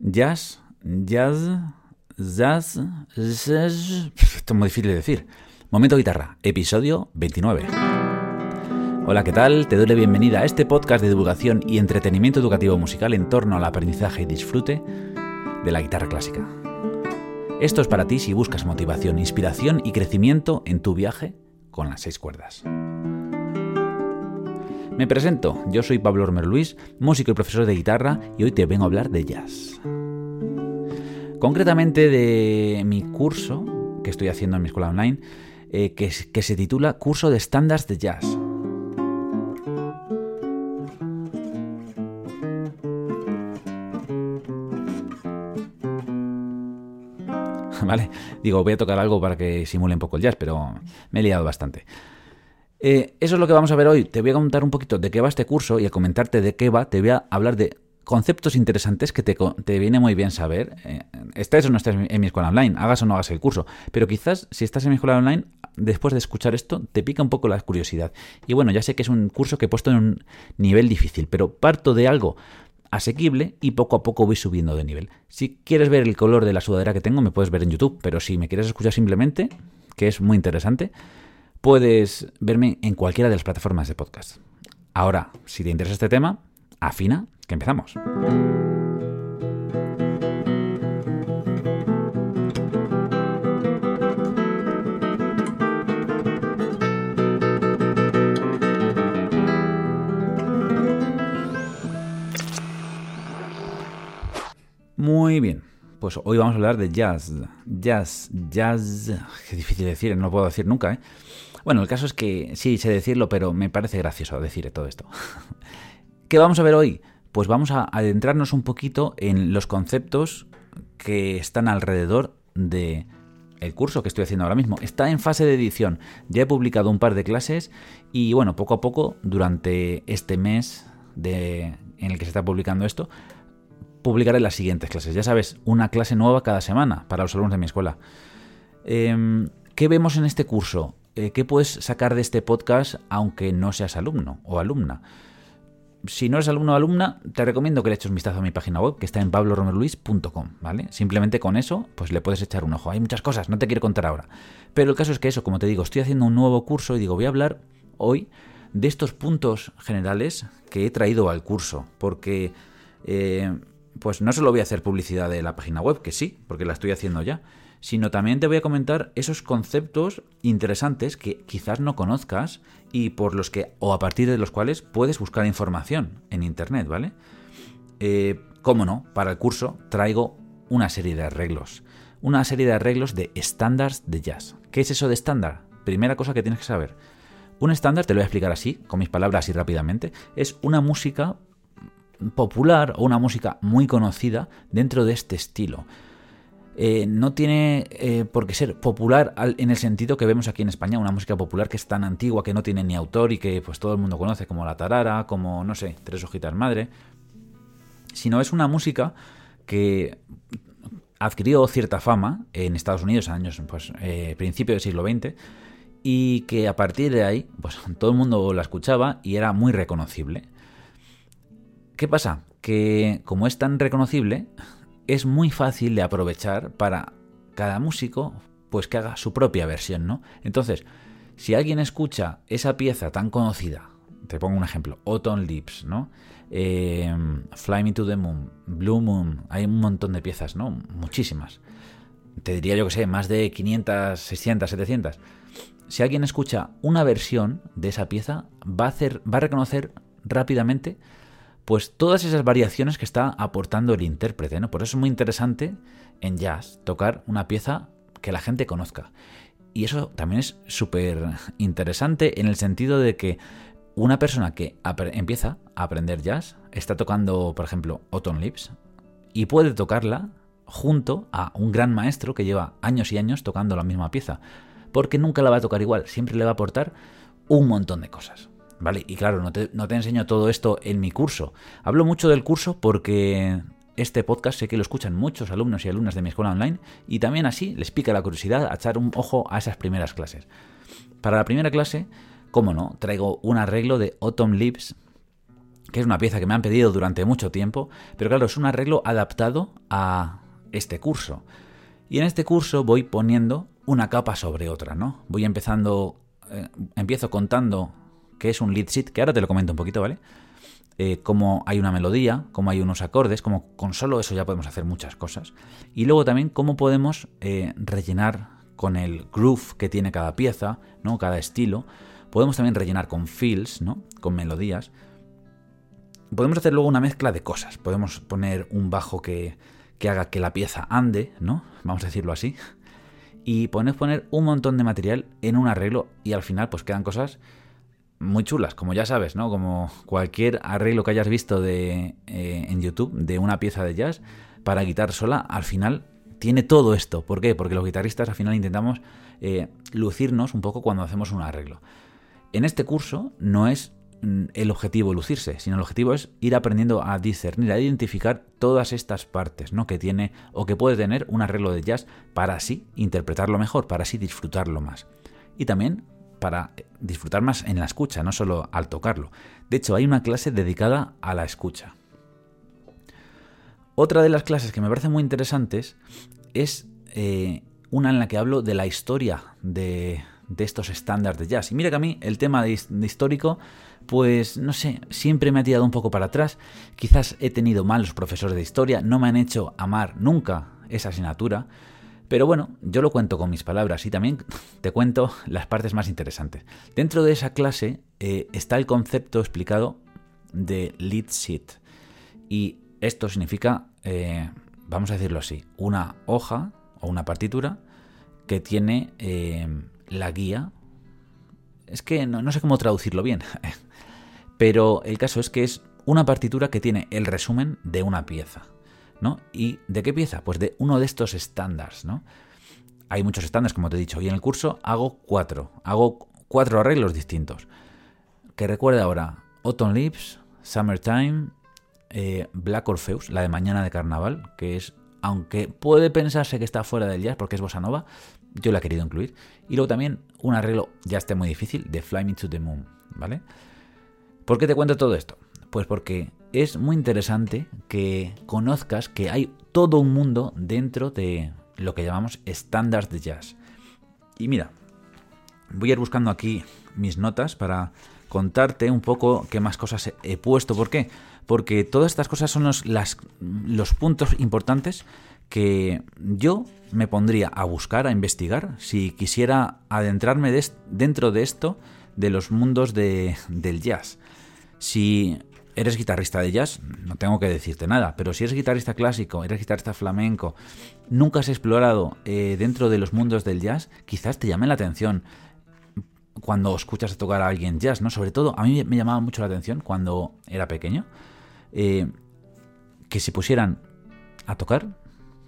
Jazz, jazz, jazz, jazz. Esto es muy difícil de decir. Momento guitarra, episodio 29. Hola, ¿qué tal? Te doy la bienvenida a este podcast de divulgación y entretenimiento educativo musical en torno al aprendizaje y disfrute de la guitarra clásica. Esto es para ti si buscas motivación, inspiración y crecimiento en tu viaje con las seis cuerdas. Me presento, yo soy Pablo Romer Luis, músico y profesor de guitarra, y hoy te vengo a hablar de jazz. Concretamente de mi curso que estoy haciendo en mi escuela online, eh, que, que se titula Curso de Estándares de Jazz. ¿Vale? Digo, voy a tocar algo para que simule un poco el jazz, pero me he liado bastante. Eh, eso es lo que vamos a ver hoy. Te voy a contar un poquito de qué va este curso y a comentarte de qué va, te voy a hablar de conceptos interesantes que te, viene muy bien saber. Eh, estés o no estés en mi escuela online, hagas o no hagas el curso. Pero quizás si estás en mi escuela online, después de escuchar esto, te pica un poco la curiosidad. Y bueno, ya sé que es un curso que he puesto en un nivel difícil, pero parto de algo asequible y poco a poco voy subiendo de nivel. Si quieres ver el color de la sudadera que tengo, me puedes ver en YouTube, pero si me quieres escuchar simplemente, que es muy interesante, puedes verme en cualquiera de las plataformas de podcast. Ahora, si te interesa este tema, afina, que empezamos. Muy bien, pues hoy vamos a hablar de jazz. Jazz, jazz. Qué difícil decir, no lo puedo decir nunca, ¿eh? Bueno, el caso es que sí sé decirlo, pero me parece gracioso decir todo esto. ¿Qué vamos a ver hoy? Pues vamos a adentrarnos un poquito en los conceptos que están alrededor de el curso que estoy haciendo ahora mismo. Está en fase de edición. Ya he publicado un par de clases y bueno, poco a poco, durante este mes de, en el que se está publicando esto, publicaré las siguientes clases. Ya sabes, una clase nueva cada semana para los alumnos de mi escuela. Em, ¿Qué vemos en este curso? Eh, ¿qué puedes sacar de este podcast aunque no seas alumno o alumna? Si no eres alumno o alumna, te recomiendo que le eches un vistazo a mi página web, que está en pabloromerluis.com, ¿vale? Simplemente con eso, pues le puedes echar un ojo. Hay muchas cosas, no te quiero contar ahora. Pero el caso es que eso, como te digo, estoy haciendo un nuevo curso y digo, voy a hablar hoy de estos puntos generales que he traído al curso, porque eh, pues no solo voy a hacer publicidad de la página web, que sí, porque la estoy haciendo ya, sino también te voy a comentar esos conceptos interesantes que quizás no conozcas y por los que, o a partir de los cuales puedes buscar información en Internet, ¿vale? Eh, cómo no, para el curso traigo una serie de arreglos. Una serie de arreglos de estándares de jazz. ¿Qué es eso de estándar? Primera cosa que tienes que saber. Un estándar, te lo voy a explicar así, con mis palabras y rápidamente, es una música popular o una música muy conocida dentro de este estilo. Eh, no tiene eh, por qué ser popular en el sentido que vemos aquí en España, una música popular que es tan antigua que no tiene ni autor y que pues todo el mundo conoce, como la tarara, como no sé, tres hojitas madre, sino es una música que adquirió cierta fama en Estados Unidos en años pues eh, del siglo XX y que a partir de ahí pues todo el mundo la escuchaba y era muy reconocible. ¿Qué pasa? Que como es tan reconocible, es muy fácil de aprovechar para cada músico pues que haga su propia versión, ¿no? Entonces, si alguien escucha esa pieza tan conocida, te pongo un ejemplo, Autumn Lips, ¿no? Eh, Fly Me to the Moon, Blue Moon, hay un montón de piezas, ¿no? Muchísimas. Te diría yo que sé, más de 500, 600, 700. Si alguien escucha una versión de esa pieza, va a, hacer, va a reconocer rápidamente pues todas esas variaciones que está aportando el intérprete. ¿no? Por eso es muy interesante en jazz tocar una pieza que la gente conozca. Y eso también es súper interesante en el sentido de que una persona que empieza a aprender jazz está tocando, por ejemplo, Autumn Lips y puede tocarla junto a un gran maestro que lleva años y años tocando la misma pieza, porque nunca la va a tocar igual, siempre le va a aportar un montón de cosas. ¿Vale? Y claro, no te, no te enseño todo esto en mi curso. Hablo mucho del curso porque este podcast sé que lo escuchan muchos alumnos y alumnas de mi escuela online y también así les pica la curiosidad a echar un ojo a esas primeras clases. Para la primera clase, cómo no, traigo un arreglo de Autumn Leaves que es una pieza que me han pedido durante mucho tiempo, pero claro, es un arreglo adaptado a este curso. Y en este curso voy poniendo una capa sobre otra, ¿no? Voy empezando, eh, empiezo contando qué es un lead sheet, que ahora te lo comento un poquito, ¿vale? Eh, cómo hay una melodía, cómo hay unos acordes, cómo con solo eso ya podemos hacer muchas cosas. Y luego también cómo podemos eh, rellenar con el groove que tiene cada pieza, ¿no? Cada estilo. Podemos también rellenar con fills, ¿no? Con melodías. Podemos hacer luego una mezcla de cosas. Podemos poner un bajo que, que haga que la pieza ande, ¿no? Vamos a decirlo así. Y podemos poner un montón de material en un arreglo y al final pues quedan cosas muy chulas, como ya sabes, ¿no? Como cualquier arreglo que hayas visto de, eh, en YouTube de una pieza de jazz para guitarra sola, al final tiene todo esto. ¿Por qué? Porque los guitarristas al final intentamos eh, lucirnos un poco cuando hacemos un arreglo. En este curso no es mm, el objetivo lucirse, sino el objetivo es ir aprendiendo a discernir, a identificar todas estas partes ¿no? que tiene o que puede tener un arreglo de jazz para así interpretarlo mejor, para así disfrutarlo más. Y también para disfrutar más en la escucha, no solo al tocarlo. De hecho, hay una clase dedicada a la escucha. Otra de las clases que me parece muy interesantes es eh, una en la que hablo de la historia de, estos estándares de jazz. Y mira que a mí el tema de, histórico, pues no sé, siempre me ha tirado un poco para atrás. Quizás he tenido malos profesores de historia, no me han hecho amar nunca esa asignatura. Pero bueno, yo lo cuento con mis palabras y también te cuento las partes más interesantes. Dentro de esa clase eh, está el concepto explicado de lead sheet. Y esto significa, eh, vamos a decirlo así, una hoja o una partitura que tiene eh, la guía. Es que no sé cómo traducirlo bien. Pero el caso es que es una partitura que tiene el resumen de una pieza. ¿No? ¿Y de qué pieza? Pues de uno de estos estándares, ¿no? Hay muchos estándares, como te he dicho, y en el curso hago cuatro, hago cuatro arreglos distintos. Que recuerda ahora Autumn Leaves, Summertime, eh, Black Orpheus, la de Mañana de Carnaval, que es, aunque puede pensarse que está fuera del jazz porque es bossa nova, yo la he querido incluir. Y luego también un arreglo ya esté muy difícil de Fly Me to the Moon, ¿vale? ¿Por qué te cuento todo esto? Pues porque es muy interesante que conozcas que hay todo un mundo dentro de lo que llamamos estándares de jazz. Y mira, voy a ir buscando aquí mis notas para contarte un poco qué más cosas he puesto. ¿Por qué? Porque todas estas cosas son los, los puntos importantes que yo me pondría a buscar, a investigar, si quisiera adentrarme dentro de esto, de los mundos del jazz. Si eres guitarrista de jazz, no tengo que decirte nada, pero si eres guitarrista clásico, eres guitarrista flamenco, nunca has explorado eh, dentro de los mundos del jazz, quizás te llame la atención cuando escuchas tocar a alguien jazz, ¿no? Sobre todo, a mí me llamaba mucho la atención cuando era pequeño, eh, que se pusieran a tocar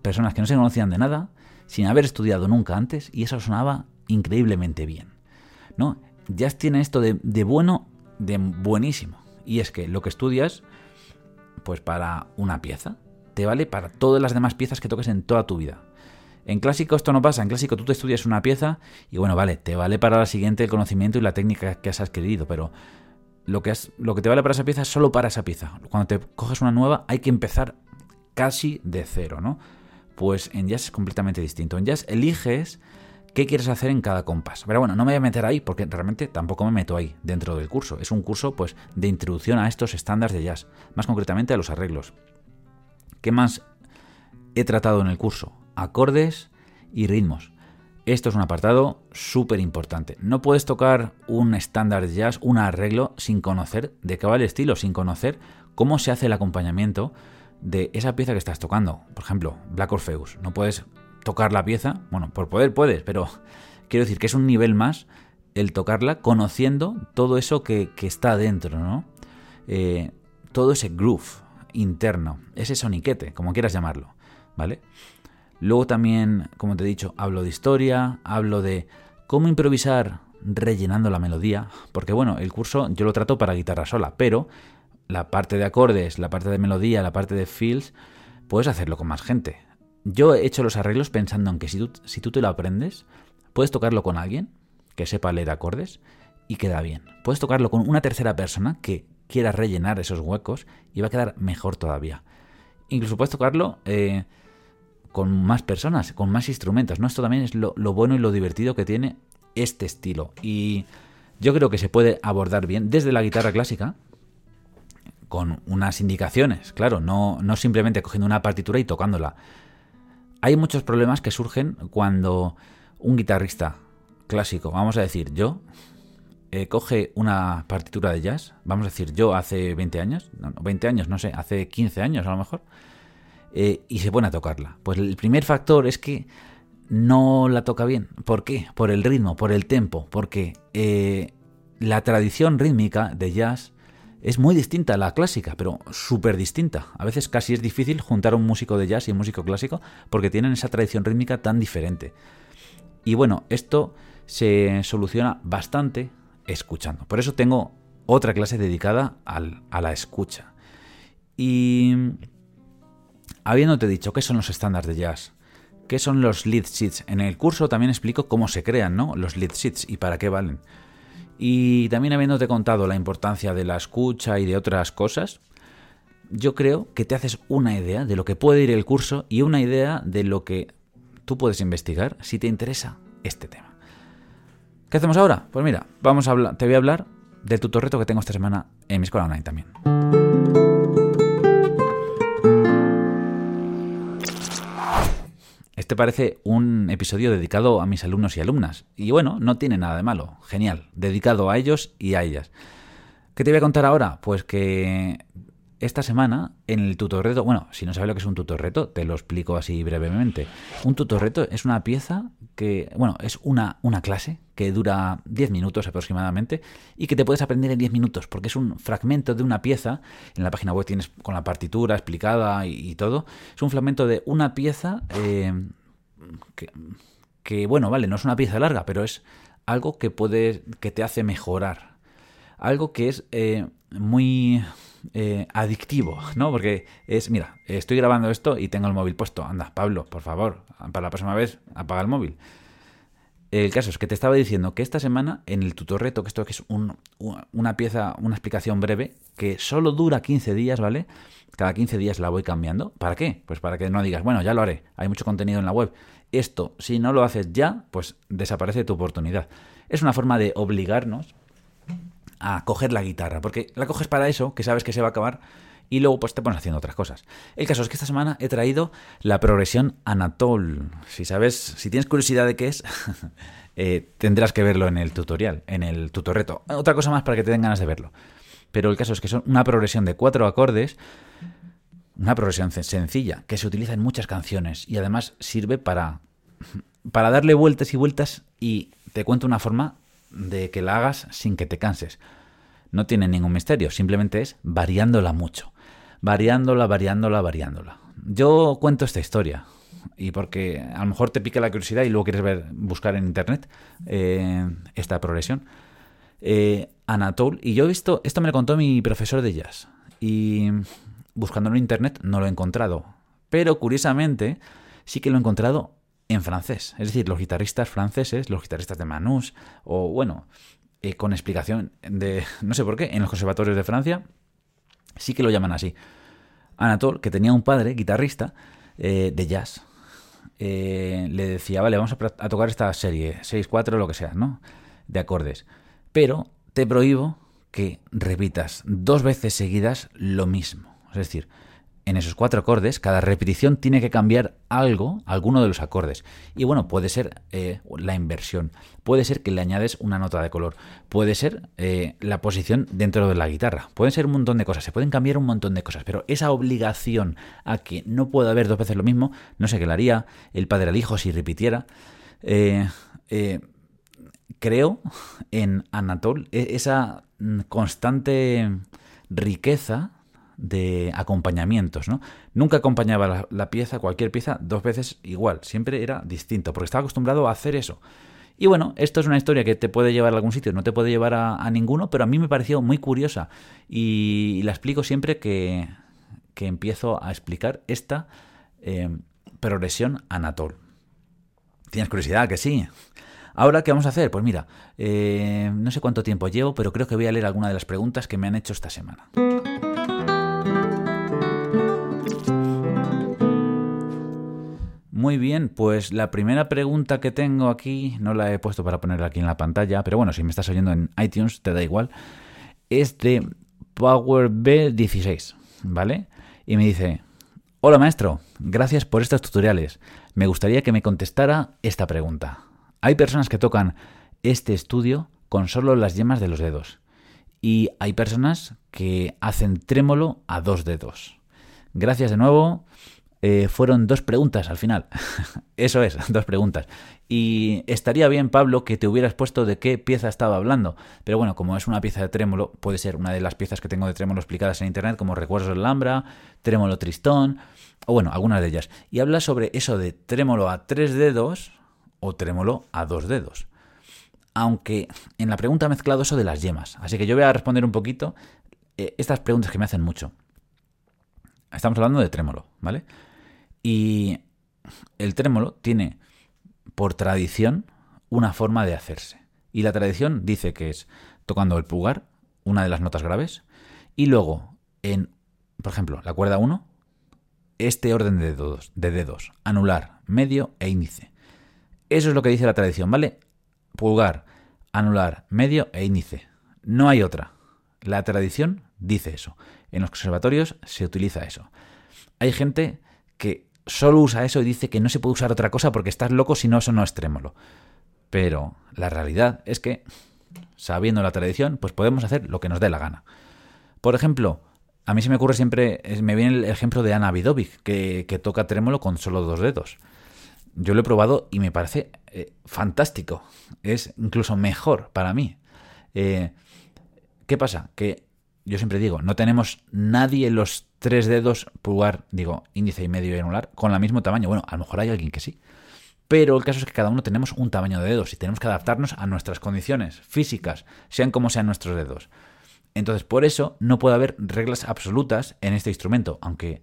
personas que no se conocían de nada, sin haber estudiado nunca antes, y eso sonaba increíblemente bien, ¿no? Jazz tiene esto de, de bueno, de buenísimo. Y es que lo que estudias, pues para una pieza, te vale para todas las demás piezas que toques en toda tu vida. En clásico esto no pasa, en clásico tú te estudias una pieza y bueno, vale, te vale para la siguiente el conocimiento y la técnica que has adquirido, pero lo que, lo que te vale para esa pieza es solo para esa pieza. Cuando te coges una nueva hay que empezar casi de cero, ¿no? Pues en jazz es completamente distinto. En jazz eliges qué quieres hacer en cada compás. Pero bueno, no me voy a meter ahí porque realmente tampoco me meto ahí dentro del curso. Es un curso pues de introducción a estos estándares de jazz, más concretamente a los arreglos. ¿Qué más he tratado en el curso? Acordes y ritmos. Esto es un apartado súper importante. No puedes tocar un estándar de jazz, un arreglo, sin conocer de qué va el estilo, sin conocer cómo se hace el acompañamiento de esa pieza que estás tocando. Por ejemplo, Black Orpheus. No puedes tocar la pieza, bueno, por poder puedes, pero quiero decir que es un nivel más el tocarla conociendo todo eso que, está dentro, ¿no? Eh, todo ese groove interno, ese soniquete, como quieras llamarlo, ¿vale? Luego también, como te he dicho, hablo de historia, hablo de cómo improvisar rellenando la melodía, porque bueno, el curso yo lo trato para guitarra sola, pero la parte de acordes, la parte de melodía, la parte de feels, puedes hacerlo con más gente. Yo he hecho los arreglos pensando en que si tú, te lo aprendes, puedes tocarlo con alguien que sepa leer acordes y queda bien. Puedes tocarlo con una tercera persona que quieras rellenar esos huecos y va a quedar mejor todavía. Incluso puedes tocarlo eh, con más personas, con más instrumentos, ¿no? Esto también es lo, lo bueno y lo divertido que tiene este estilo. Y yo creo que se puede abordar bien desde la guitarra clásica, con unas indicaciones, claro, no, no simplemente cogiendo una partitura y tocándola. Hay muchos problemas que surgen cuando un guitarrista clásico, vamos a decir yo, eh, coge una partitura de jazz, vamos a decir yo hace 20 años, no, 20 años, no sé, hace 15 años a lo mejor, eh, y se pone a tocarla. Pues el primer factor es que no la toca bien. ¿Por qué? Por el ritmo, por el tempo, porque eh, la tradición rítmica de jazz es muy distinta a la clásica, pero súper distinta. A veces casi es difícil juntar un músico de jazz y un músico clásico porque tienen esa tradición rítmica tan diferente. Y bueno, esto se soluciona bastante escuchando. Por eso tengo otra clase dedicada a la escucha. Y habiéndote dicho qué son los estándares de jazz, qué son los lead sheets, en el curso también explico cómo se crean ¿no? los lead sheets y para qué valen. Y también habiéndote contado la importancia de la escucha y de otras cosas, yo creo que te haces una idea de lo que puede ir el curso y una idea de lo que tú puedes investigar si te interesa este tema. ¿Qué hacemos ahora? Pues mira, vamos a hablar, te voy a hablar del tutorreto que tengo esta semana en mi escuela online también. Este parece un episodio dedicado a mis alumnos y alumnas. Y bueno, no tiene nada de malo. Genial. Dedicado a ellos y a ellas. ¿Qué te voy a contar ahora? Pues que esta semana en el tutorreto, bueno, si no sabes lo que es un tutorreto, te lo explico así brevemente. Un tutorreto es una pieza que, bueno, es una, una clase que dura 10 minutos aproximadamente y que te puedes aprender en 10 minutos porque es un fragmento de una pieza. En la página web tienes con la partitura explicada y, todo. Es un fragmento de una pieza eh, que, bueno, vale, no es una pieza larga, pero es algo que puede, que te hace mejorar. Algo que es eh, muy eh, adictivo, ¿no? Porque es, mira, estoy grabando esto y tengo el móvil puesto. Anda, Pablo, por favor, para la próxima vez, apaga el móvil. El caso es que te estaba diciendo que esta semana en el tutorreto, que esto que es una pieza, una explicación breve, que solo dura 15 días, ¿vale? Cada 15 días la voy cambiando. ¿Para qué? Pues para que no digas, bueno, ya lo haré, hay mucho contenido en la web. Esto, si no lo haces ya, pues desaparece tu oportunidad. Es una forma de obligarnos a coger la guitarra, porque la coges para eso, que sabes que se va a acabar, y luego pues te pones haciendo otras cosas. El caso es que esta semana he traído la progresión Anatol. Si sabes, si tienes curiosidad de qué es, eh, tendrás que verlo en el tutorial, en el tutorreto. Otra cosa más para que te den ganas de verlo. Pero el caso es que son una progresión de cuatro acordes, una progresión sencilla, que se utiliza en muchas canciones y además sirve para, para darle vueltas y vueltas y te cuento una forma de que la hagas sin que te canses. No tiene ningún misterio, simplemente es variándola mucho variándola, variándola, variándola. Yo cuento esta historia y porque a lo mejor te pica la curiosidad y luego quieres ver, buscar en internet eh, esta progresión. Eh, Anatole, y yo he visto, esto me lo contó mi profesor de jazz, y buscándolo en internet no lo he encontrado, pero curiosamente sí que lo he encontrado en francés, es decir, los guitarristas franceses, los guitarristas de Manus, o bueno, eh, con explicación de, no sé por qué, en los conservatorios de Francia, sí que lo llaman así. Anatol, que tenía un padre, guitarrista, eh, de jazz, eh, le decía, vale, vamos a, tocar esta serie, 6, 4, lo que sea, ¿no? De acordes. Pero te prohíbo que repitas dos veces seguidas lo mismo. Es decir, en esos cuatro acordes, cada repetición tiene que cambiar algo, alguno de los acordes. Y bueno, puede ser eh, la inversión, puede ser que le añades una nota de color, puede ser eh, la posición dentro de la guitarra, pueden ser un montón de cosas, se pueden cambiar un montón de cosas, pero esa obligación a que no pueda haber dos veces lo mismo, no sé qué haría. El padre al hijo si repitiera. Eh, creo en Anatol e-, esa constante riqueza de acompañamientos, ¿no? Nunca acompañaba la, pieza, cualquier pieza, dos veces igual, siempre era distinto, porque estaba acostumbrado a hacer eso. Y bueno, esto es una historia que te puede llevar a algún sitio, no te puede llevar a, ninguno, pero a mí me pareció muy curiosa y, la explico siempre que, que, empiezo a explicar esta eh, progresión Anatol. ¿Tienes curiosidad? Que sí. Ahora, ¿qué vamos a hacer? Pues mira, eh, no sé cuánto tiempo llevo, pero creo que voy a leer alguna de las preguntas que me han hecho esta semana. Muy bien, pues la primera pregunta que tengo aquí, no la he puesto para ponerla aquí en la pantalla, pero bueno, si me estás oyendo en iTunes, te da igual, es de PowerB16, ¿vale? Y me dice, hola maestro, gracias por estos tutoriales. Me gustaría que me contestara esta pregunta. Hay personas que tocan este estudio con solo las yemas de los dedos. Y hay personas que hacen trémolo a dos dedos. Gracias de nuevo. Eh, fueron dos preguntas al final. Eso es, dos preguntas. Y estaría bien, Pablo, que te hubieras puesto de qué pieza estaba hablando. Pero bueno, como es una pieza de trémolo, puede ser una de las piezas que tengo de trémolo explicadas en internet, como Recuerdos del Lambra, Trémolo Tristón, o bueno, algunas de ellas. Y habla sobre eso de trémolo a tres dedos o trémolo a dos dedos. Aunque en la pregunta ha mezclado eso de las yemas. Así que yo voy a responder un poquito eh, estas preguntas que me hacen mucho. Estamos hablando de trémolo, ¿vale? Y el trémolo tiene, por tradición, una forma de hacerse. Y la tradición dice que es tocando el pulgar, una de las notas graves, y luego en, por ejemplo, la cuerda 1, este orden de dedos, de dedos, anular, medio e índice. Eso es lo que dice la tradición, ¿vale? Pulgar, anular, medio e índice. No hay otra. La tradición dice eso. En los conservatorios se utiliza eso. Hay gente que solo usa eso y dice que no se puede usar otra cosa porque estás loco si no eso no es trémolo. Pero la realidad es que, sabiendo la tradición, pues podemos hacer lo que nos dé la gana. Por ejemplo, a mí se me ocurre siempre, me viene el ejemplo de Ana Vidovic, que, toca trémolo con solo dos dedos. Yo lo he probado y me parece eh, fantástico. Es incluso mejor para mí. Eh, ¿Qué pasa? Que yo siempre digo, no tenemos nadie los tres dedos, pulgar, digo, índice y medio y anular, con el mismo tamaño. Bueno, a lo mejor hay alguien que sí. Pero el caso es que cada uno tenemos un tamaño de dedos y tenemos que adaptarnos a nuestras condiciones físicas, sean como sean nuestros dedos. Entonces, por eso no puede haber reglas absolutas en este instrumento, aunque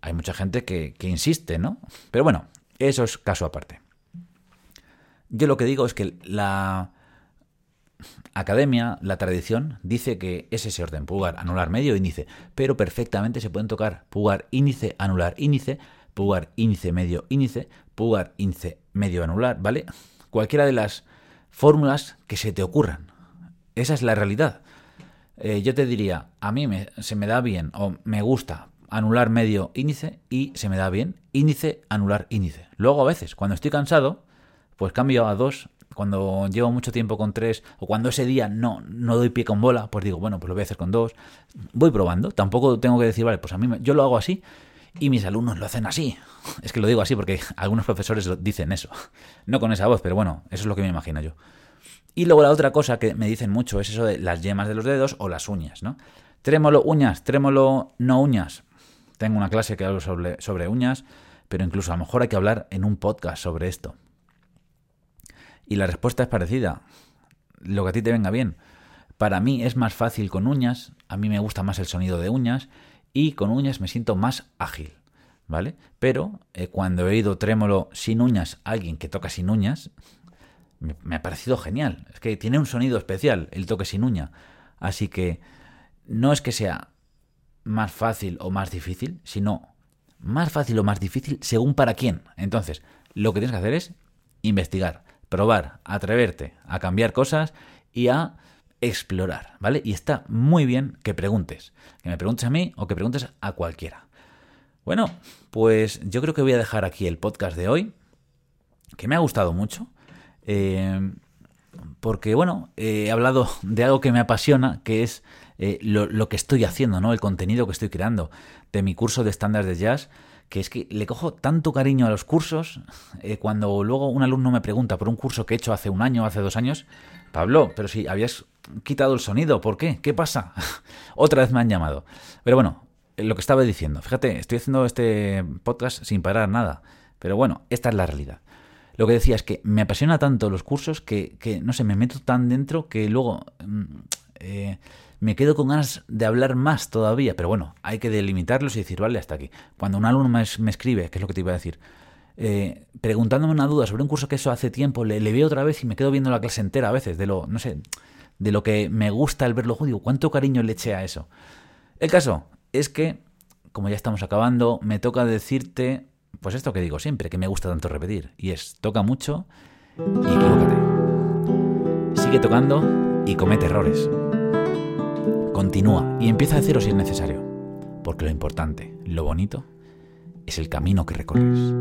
hay mucha gente que, que insiste, ¿no? Pero bueno, eso es caso aparte. Yo lo que digo es que la, academia, la tradición, dice que es ese orden, pulgar, anular, medio, índice, pero perfectamente se pueden tocar pulgar, índice, anular, índice, pulgar, índice, medio, índice, pulgar, índice, medio, anular, ¿vale? Cualquiera de las fórmulas que se te ocurran. Esa es la realidad. Eh, yo te diría, a mí me, se me da bien o me gusta anular medio índice y se me da bien índice, anular, índice. Luego a veces, cuando estoy cansado, pues cambio a dos cuando llevo mucho tiempo con tres, o cuando ese día no, no doy pie con bola, pues digo, bueno, pues lo voy a hacer con dos. Voy probando. Tampoco tengo que decir, vale, pues a mí yo lo hago así y mis alumnos lo hacen así. Es que lo digo así porque algunos profesores dicen eso. No con esa voz, pero bueno, eso es lo que me imagino yo. Y luego la otra cosa que me dicen mucho es eso de las yemas de los dedos o las uñas, ¿no? Trémolo uñas, trémolo no uñas. Tengo una clase que hablo sobre, sobre uñas, pero incluso a lo mejor hay que hablar en un podcast sobre esto. Y la respuesta es parecida. Lo que a ti te venga bien. Para mí es más fácil con uñas, a mí me gusta más el sonido de uñas y con uñas me siento más ágil, ¿vale? Pero eh, cuando he oído trémolo sin uñas, alguien que toca sin uñas, me, me, ha parecido genial. Es que tiene un sonido especial el toque sin uña. Así que no es que sea más fácil o más difícil, sino más fácil o más difícil según para quién. Entonces, lo que tienes que hacer es investigar probar, atreverte a cambiar cosas y a explorar, ¿vale? Y está muy bien que preguntes, que me preguntes a mí o que preguntes a cualquiera. Bueno, pues yo creo que voy a dejar aquí el podcast de hoy, que me ha gustado mucho, eh, porque bueno, he hablado de algo que me apasiona, que es eh, lo, lo, que estoy haciendo, ¿no? El contenido que estoy creando de mi curso de estándares de jazz que es que le cojo tanto cariño a los cursos, eh, cuando luego un alumno me pregunta por un curso que he hecho hace un año, hace dos años, Pablo, pero si habías quitado el sonido, ¿por qué? ¿Qué pasa? Otra vez me han llamado. Pero bueno, lo que estaba diciendo, fíjate, estoy haciendo este podcast sin parar nada, pero bueno, esta es la realidad. Lo que decía es que me apasiona tanto los cursos que, que no sé, me meto tan dentro que luego... Mm, eh, me quedo con ganas de hablar más todavía, pero bueno, hay que delimitarlos y decir, vale, hasta aquí. Cuando un alumno me, escribe, que es lo que te iba a decir, eh, preguntándome una duda sobre un curso que eso hace tiempo, le, le, veo otra vez y me quedo viendo la clase entera a veces, de lo, no sé, de lo que me gusta el verlo. Digo, ¿cuánto cariño le eché a eso? El caso es que, como ya estamos acabando, me toca decirte, pues esto que digo siempre, que me gusta tanto repetir, y es, toca mucho y equivócate. Sigue tocando y comete errores. Continúa y empieza de cero si es necesario, porque lo importante, lo bonito, es el camino que recorres.